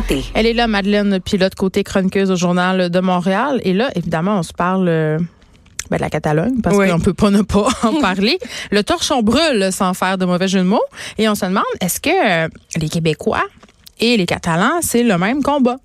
santé. Elle est là, Madeleine Pilote, côté chroniqueuse au Journal de Montréal. Et là, évidemment, on se parle euh, ben, de la Catalogne, parce Oui. qu'on peut pas ne pas en parler. Le torchon brûle sans faire de mauvais jeu de mots. Et on se demande, est-ce que euh, les Québécois et les Catalans, c'est le même combat?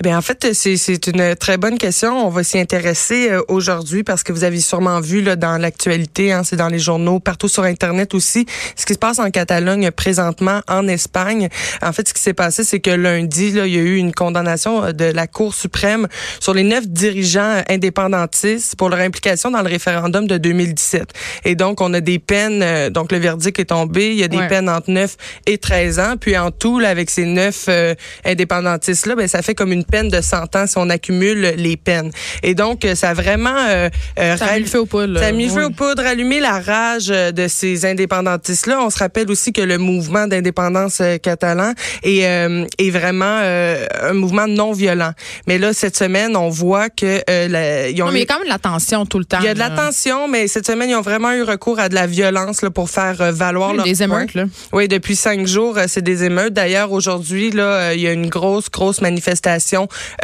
Eh bien, en fait, c'est c'est une très bonne question. On va s'y intéresser euh, aujourd'hui parce que vous avez sûrement vu là, dans l'actualité, hein, c'est dans les journaux, partout sur Internet aussi, ce qui se passe en Catalogne présentement, en Espagne. En fait, ce qui s'est passé, c'est que lundi, là, il y a eu une condamnation euh, de la Cour suprême sur les neuf dirigeants indépendantistes pour leur implication dans le référendum de 2017. Et donc, on a des peines, euh, donc le verdict est tombé, il y a des Ouais. peines entre 9 et 13 ans. Puis en tout, là, avec ces neuf euh, indépendantistes-là, ben, ça fait comme une peine de 100 ans si on accumule les peines. Et donc, euh, ça a vraiment... euh, euh, Ça a mis le feu aux poudres. ça a mis le feu Oui. aux poudres, allumé la rage euh, de ces indépendantistes-là. On se rappelle aussi que le mouvement d'indépendance catalan est, euh, est vraiment euh, un mouvement non violent. Mais là, cette semaine, on voit que euh, la- ils ont Non, mais il y a quand même de la tension tout le temps. il y a de la tension, mais cette semaine, ils ont vraiment eu recours à de la violence là, pour faire valoir Oui, leur Des émeutes, là. oui, depuis cinq jours, c'est des émeutes. D'ailleurs, aujourd'hui, là, il y a une grosse, grosse manifestation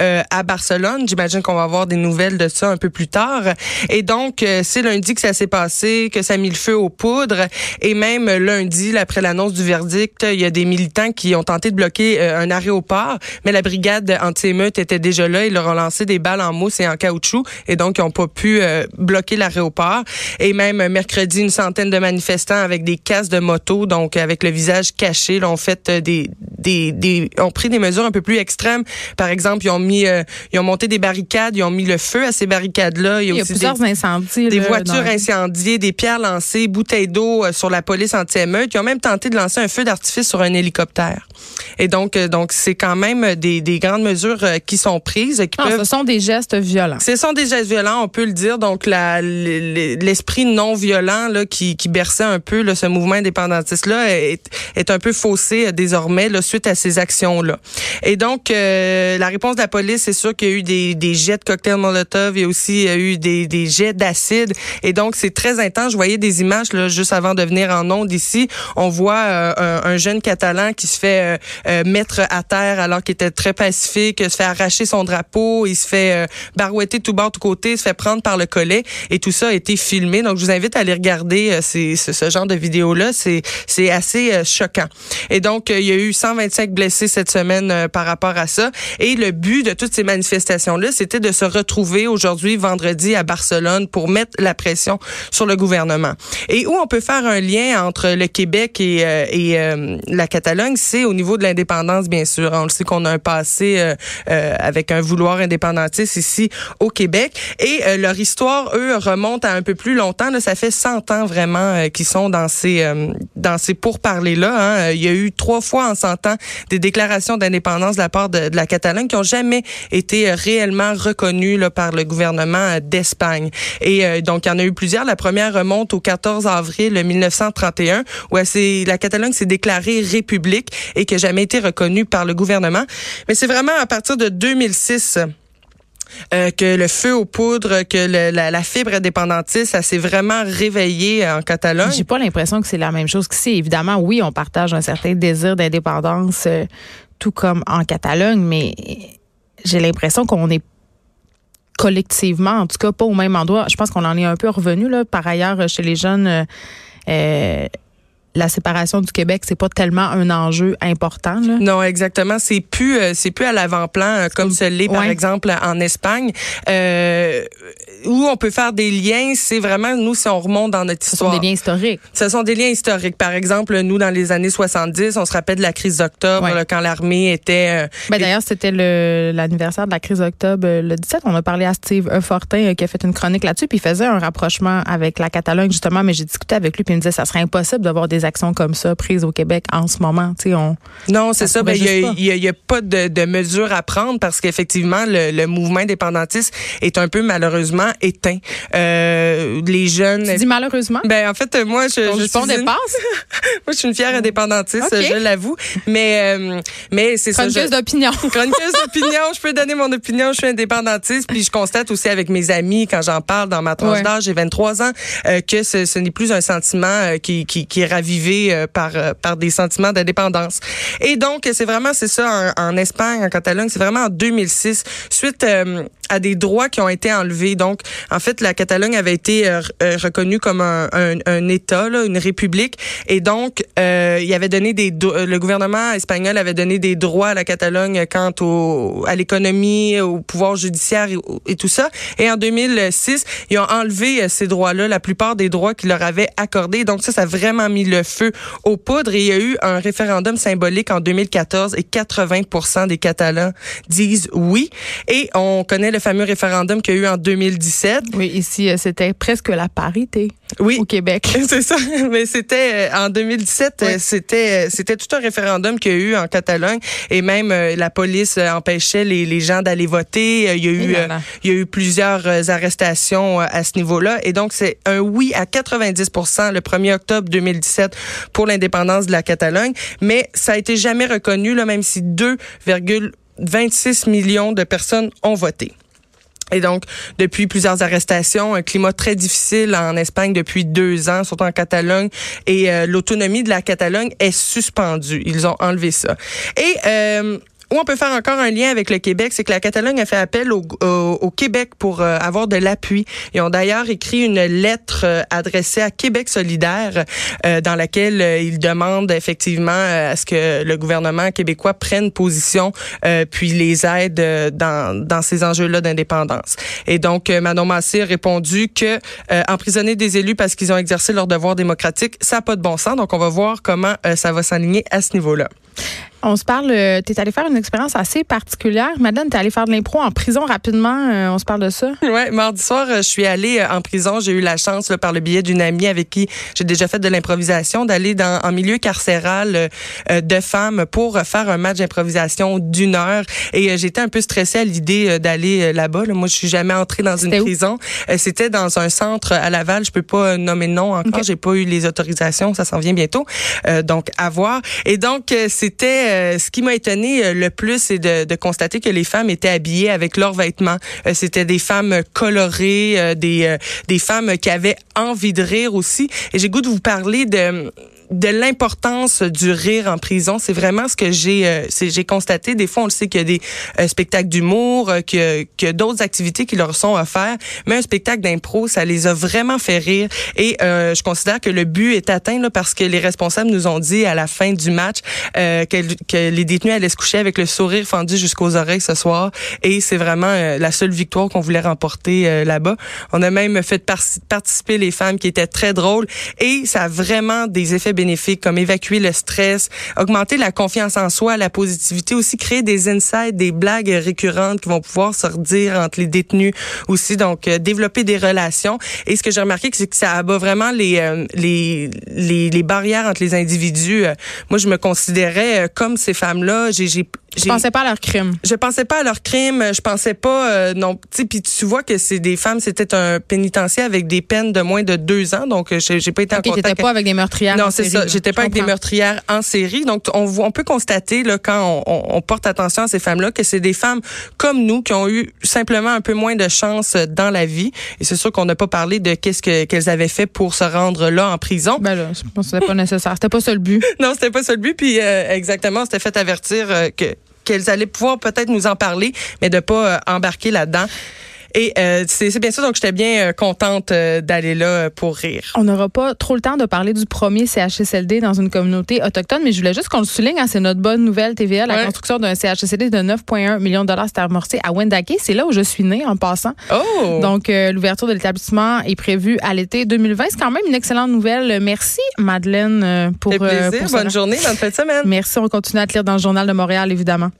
euh, à Barcelone. J'imagine qu'on va avoir des nouvelles de ça un peu plus tard. Et donc, euh, c'est lundi que ça s'est passé, que ça a mis le feu aux poudres. Et même lundi, après l'annonce du verdict, il y a des militants qui ont tenté de bloquer euh, un aéroport, mais la brigade anti-émeute était déjà là. Ils leur ont lancé des balles en mousse et en caoutchouc, et donc ils n'ont pas pu euh, bloquer l'aéroport. Et même mercredi, une centaine de manifestants avec des casques de moto, donc avec le visage caché, là, ont fait euh, des, des, des, ont pris des mesures un peu plus extrêmes. Par exemple, ils ont mis, euh, ils ont monté des barricades, ils ont mis le feu à ces barricades-là. Il y a aussi plusieurs des, incendies. des là, voitures dans- incendiées, des pierres lancées, bouteilles d'eau euh, sur la police anti-émeute. Ils ont même tenté de lancer un feu d'artifice sur un hélicoptère. Et donc, euh, donc c'est quand même des, des grandes mesures euh, qui sont prises, qui Non, peuvent ce sont des gestes violents. ce sont des gestes violents, on peut le dire. Donc, l'esprit non violent là, qui, qui berçait un peu là, ce mouvement indépendantiste-là est, est un peu faussé euh, désormais là, suite à ces actions-là. Et donc, euh, la réponse de la police, c'est sûr qu'il y a eu des, des jets de cocktails Molotov, il y a aussi eu des, des jets d'acide. Et donc, c'est très intense. Je voyais des images là, juste avant de venir en onde ici. On voit euh, un, un jeune catalan qui se fait euh, euh, mettre à terre alors qu'il était très pacifique, se fait arracher son drapeau, il se fait euh, barouetter tout bord, tout côté, se fait prendre par le collet et tout ça a été filmé. Donc, je vous invite à aller regarder euh, ces- ce, ce genre de vidéos-là. C'est, assez euh, choquant. Et donc, euh, il y a eu 125 blessés cette semaine euh, par rapport à ça. Et le but de toutes ces manifestations-là, c'était de se retrouver aujourd'hui, vendredi, à Barcelone pour mettre la pression sur le gouvernement. Et où on peut faire un lien entre le Québec et, euh, et euh, la Catalogne, c'est au niveau de l'indépendance, bien sûr. On le sait qu'on a un passé euh, euh, avec un vouloir indépendantiste ici au Québec. Et euh, leur histoire, eux, remonte à un peu plus longtemps. Là, ça fait 100 ans vraiment euh, qu'ils sont dans ces, dans ces pourparlers-là. Hein. Il y a eu trois fois en 100 ans des déclarations d'indépendance de la part de, de la Catalogne qui ont jamais été euh, réellement reconnues là, par le gouvernement euh, d'Espagne. Et euh, donc, il y en a eu plusieurs. La première remonte au 14 avril 1931, où la Catalogne s'est déclarée république et qui n'a jamais été reconnue par le gouvernement. Mais c'est vraiment à partir de 2006 euh, que le feu aux poudres, que la, fibre indépendantiste, ça s'est vraiment réveillé en Catalogne. J'ai pas l'impression que c'est la même chose qu'ici. Évidemment, oui, on partage un certain désir d'indépendance, tout comme en Catalogne, mais j'ai l'impression qu'on est collectivement, en tout cas, pas au même endroit. Je pense qu'on en est un peu revenu là. Par ailleurs, chez les jeunes, euh, euh, la séparation du Québec, c'est pas tellement un enjeu important. Là. Non, exactement. C'est plus, euh, c'est plus à l'avant-plan euh, comme ce l'est par Ouais. exemple en Espagne, euh, où on peut faire des liens. C'est vraiment nous si on remonte dans notre Ce sont histoire. des liens historiques. Ce sont des liens historiques. Par exemple, nous dans les années 70, on se rappelle de la crise d'octobre Ouais. quand l'armée était. euh, Ben, D'ailleurs, c'était le- l'anniversaire de la crise d'octobre euh, le 17. On a parlé à Steve. Fortin euh, qui a fait une chronique là-dessus, puis il faisait un rapprochement avec la Catalogne, justement, mais j'ai discuté avec lui, puis il me disait ça serait impossible d'avoir des actions comme ça prises au Québec en ce moment. Tu sais, on, Non, c'est Ça Ben, il y a, pas. a- a de, de mesures à prendre parce qu'effectivement, le, le mouvement indépendantiste est un peu malheureusement éteint. Euh, les jeunes. tu dis malheureusement? Ben en fait, moi, je, je suis une- moi, je suis une fière indépendantiste, je l'avoue. Mais, euh, mais c'est ça. Chroniqueuse je- d'opinion. Chroniqueuse d'opinion, je peux donner mon opinion, je suis indépendantiste, puis je constate aussi avec mes amis quand j'en parle dans ma tranche Ouais. d'âge, j'ai 23 ans, euh, que ce, ce n'est plus un sentiment euh, qui, qui, qui est ravivé ravivée par par des sentiments d'indépendance. Et donc c'est vraiment c'est ça en, en, Espagne, en Catalogne, c'est vraiment en 2006 suite à des droits qui ont été enlevés. Donc en fait la Catalogne avait été reconnue comme un, un, un État, là, une république, et donc il y avait donné des le gouvernement espagnol avait donné des droits à la Catalogne quant au à l'économie, au pouvoir judiciaire et, tout ça. Et en 2006, ils ont enlevé euh, ces droits-là, la plupart des droits qu'ils leur avaient accordés. Donc ça, ça a vraiment mis le feu aux poudres. Et il y a eu un référendum symbolique en 2014 et 80 des Catalans disent oui. Et on connaît le fameux référendum qu'il y a eu en 2017. Oui, ici, euh, c'était presque la parité. Oui. Au Québec. C'est ça. Mais c'était euh, en 2017, c'était c'était tout un référendum qu'il y a eu en Catalogne et même la police empêchait les, les gens d'aller voter. Il y a eu il y a eu plusieurs euh, arrestations euh, à ce niveau-là. Et donc, c'est un oui à 90 le 1er octobre 2017 pour l'indépendance de la Catalogne. Mais ça a été jamais reconnu, là, même si 2,26 millions de personnes ont voté. Et donc, depuis plusieurs arrestations, un climat très difficile en Espagne depuis deux ans, surtout en Catalogne, et euh, l'autonomie de la Catalogne est suspendue. Ils ont enlevé ça. Et où on peut faire encore un lien avec le Québec, c'est que la Catalogne a fait appel au, Québec pour euh, avoir de l'appui. Ils ont d'ailleurs écrit une lettre euh, adressée à Québec solidaire euh, dans laquelle ils demandent effectivement à ce que le gouvernement québécois prenne position puis les aide dans, dans ces enjeux-là d'indépendance. Et donc, Manon Massé a répondu que emprisonner des élus parce qu'ils ont exercé leur devoir démocratique, ça n'a pas de bon sens. Donc, on va voir comment ça va s'aligner à ce niveau-là. On se parle, euh, tu es allé faire une expérience assez particulière. Madeleine, tu es allé faire de l'impro en prison rapidement. Euh, on se parle de ça? Oui, mardi soir, euh, je suis allée en prison. J'ai eu la chance, par le biais d'une amie avec qui j'ai déjà fait de l'improvisation, d'aller dans en milieu carcéral de femmes pour faire un match d'improvisation d'une heure. Et j'étais un peu stressée à l'idée d'aller là-bas. Moi, je suis jamais entrée dans une prison. C'était dans un centre à Laval. Je peux pas nommer le nom encore. J'ai pas eu les autorisations. Ça s'en vient bientôt. donc, à voir. Et donc, c'était euh, ce qui m'a étonné euh, le plus, c'est de, constater que les femmes étaient habillées avec leurs vêtements. Euh, c'était des femmes colorées, des, des femmes qui avaient envie de rire aussi. Et j'ai goût de vous parler de de l'importance du rire en prison. C'est vraiment ce que j'ai euh, j'ai constaté. Des fois, on le sait qu'il y a des euh, spectacles d'humour, euh, que, que d'autres activités qui leur sont offertes, mais un spectacle d'impro, ça les a vraiment fait rire. Et je considère que le but est atteint là, parce que les responsables nous ont dit à la fin du match que, que, les détenus allaient se coucher avec le sourire fendu jusqu'aux oreilles ce soir. Et c'est vraiment la seule victoire qu'on voulait remporter là-bas. On a même fait participer les femmes qui étaient très drôles et ça a vraiment des effets bénéfiques comme évacuer le stress, augmenter la confiance en soi, la positivité, aussi créer des insights, des blagues récurrentes qui vont pouvoir se redire entre les détenus aussi. Donc, euh, développer des relations. Et ce que j'ai remarqué, c'est que ça abat vraiment les, euh, les, les, les, barrières entre les individus. Euh, moi, je me considérais comme ces femmes-là. J'ai je pensais pas à leur crime. Je pensais pas à leur crime. Je pensais pas euh, non. Puis tu vois que c'est des femmes. C'était un pénitencier avec des peines de moins de deux ans. Donc j'ai pas été en contact. Pas avec des meurtrières. Non, c'est ça. J'étais pas avec des meurtrières en série. Donc on, on peut constater là quand on, on porte attention à ces femmes-là que c'est des femmes comme nous qui ont eu simplement un peu moins de chance dans la vie. Et c'est sûr qu'on n'a pas parlé de qu'est-ce que qu'elles avaient fait pour se rendre là en prison. Ben là, je pense que c'était pas nécessaire. C'était pas ça le but. non, c'était pas ça le but. Puis euh, exactement, c'était fait avertir euh, que qu'elles allaient pouvoir peut-être nous en parler, mais de pas euh, embarquer là-dedans. Et euh, c'est bien ça, donc j'étais bien euh, contente euh, d'aller là pour rire. On n'aura pas trop le temps de parler du premier CHSLD dans une communauté autochtone, mais je voulais juste qu'on le souligne, hein, c'est notre bonne nouvelle TVA, la construction d'un CHSLD de 9,1 millions de dollars, s'est amorcé à Wendake. C'est là où je suis née en passant. Oh! Donc, l'ouverture de l'établissement est prévue à l'été 2020. C'est quand même une excellente nouvelle. Merci, Madeleine, pour, plaisir. pour Bonne journée, bonne fin de semaine. Merci. On continue à te lire dans le Journal de Montréal, évidemment.